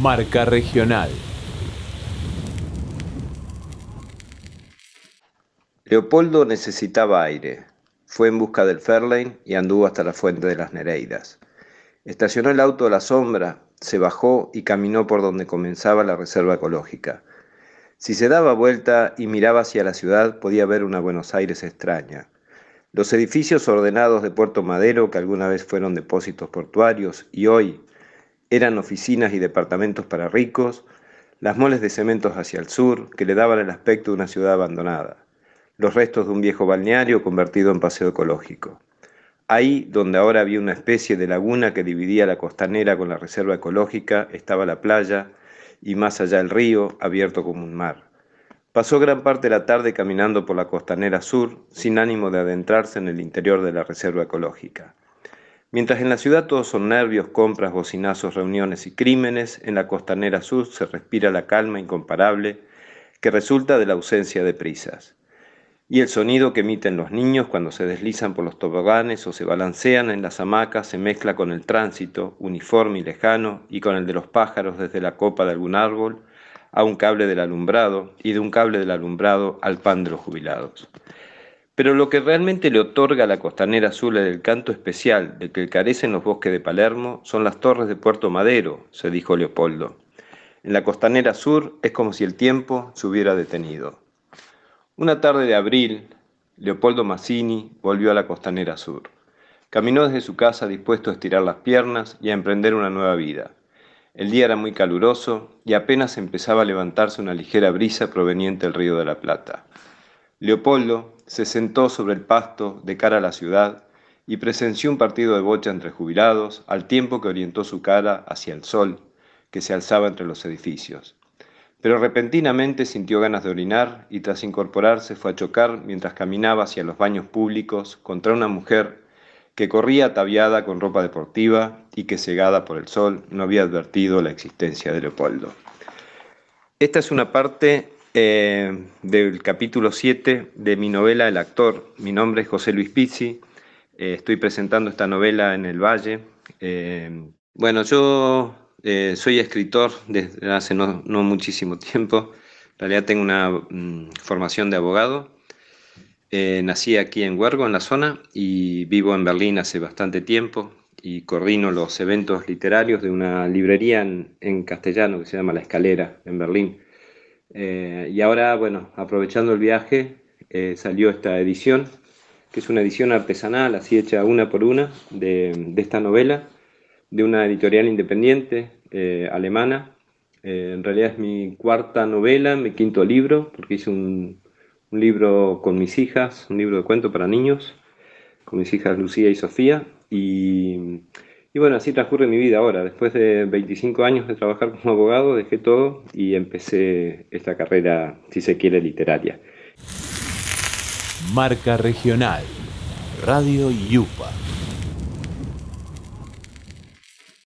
Marca Regional. Leopoldo necesitaba aire. Fue en busca del Fairlane y anduvo hasta la fuente de las Nereidas. Estacionó el auto a la sombra, se bajó y caminó por donde comenzaba la reserva ecológica. Si se daba vuelta y miraba hacia la ciudad, podía ver una Buenos Aires extraña. Los edificios ordenados de Puerto Madero, que alguna vez fueron depósitos portuarios y hoy eran oficinas y departamentos para ricos, las moles de cementos hacia el sur, que le daban el aspecto de una ciudad abandonada, los restos de un viejo balneario convertido en paseo ecológico. Ahí, donde ahora había una especie de laguna que dividía la costanera con la reserva ecológica, estaba la playa y más allá el río, abierto como un mar. Pasó gran parte de la tarde caminando por la costanera sur, sin ánimo de adentrarse en el interior de la reserva ecológica. Mientras en la ciudad todos son nervios, compras, bocinazos, reuniones y crímenes, en la costanera sur se respira la calma incomparable que resulta de la ausencia de prisas y el sonido que emiten los niños cuando se deslizan por los toboganes o se balancean en las hamacas se mezcla con el tránsito, uniforme y lejano, y con el de los pájaros desde la copa de algún árbol a un cable del alumbrado y de un cable del alumbrado al pan de los jubilados. Pero lo que realmente le otorga a la costanera azul el canto especial del que carecen los bosques de Palermo son las torres de Puerto Madero, se dijo Leopoldo. En la costanera sur es como si el tiempo se hubiera detenido. Una tarde de abril, Leopoldo Mazzini volvió a la costanera sur. Caminó desde su casa dispuesto a estirar las piernas y a emprender una nueva vida. El día era muy caluroso y apenas empezaba a levantarse una ligera brisa proveniente del río de la Plata. Leopoldo se sentó sobre el pasto de cara a la ciudad y presenció un partido de bocha entre jubilados al tiempo que orientó su cara hacia el sol que se alzaba entre los edificios pero repentinamente sintió ganas de orinar y tras incorporarse fue a chocar mientras caminaba hacia los baños públicos contra una mujer que corría ataviada con ropa deportiva y que cegada por el sol no había advertido la existencia de Leopoldo. Esta es una parte eh, del capítulo 7 de mi novela El actor. Mi nombre es José Luis Pizzi. Eh, estoy presentando esta novela en el Valle. Eh, bueno, yo soy escritor desde hace no, muchísimo tiempo. En realidad tengo una mm, formación de abogado. Nací aquí en Huergo, en la zona, y vivo en Berlín hace bastante tiempo y coordino los eventos literarios de una librería en, castellano que se llama La Escalera, en Berlín. Eh, y ahora, bueno, aprovechando el viaje, salió esta edición, que es una edición artesanal, así hecha una por una, de, esta novela de una editorial independiente eh, alemana. Eh, en realidad es mi cuarta novela, mi quinto libro, porque hice un, libro con mis hijas, un libro de cuento para niños, con mis hijas Lucía y Sofía. Y, y bueno, así transcurre mi vida ahora. Después de 25 años de trabajar como abogado, dejé todo y empecé esta carrera, si se quiere, literaria. Marca Regional, Radio Yupa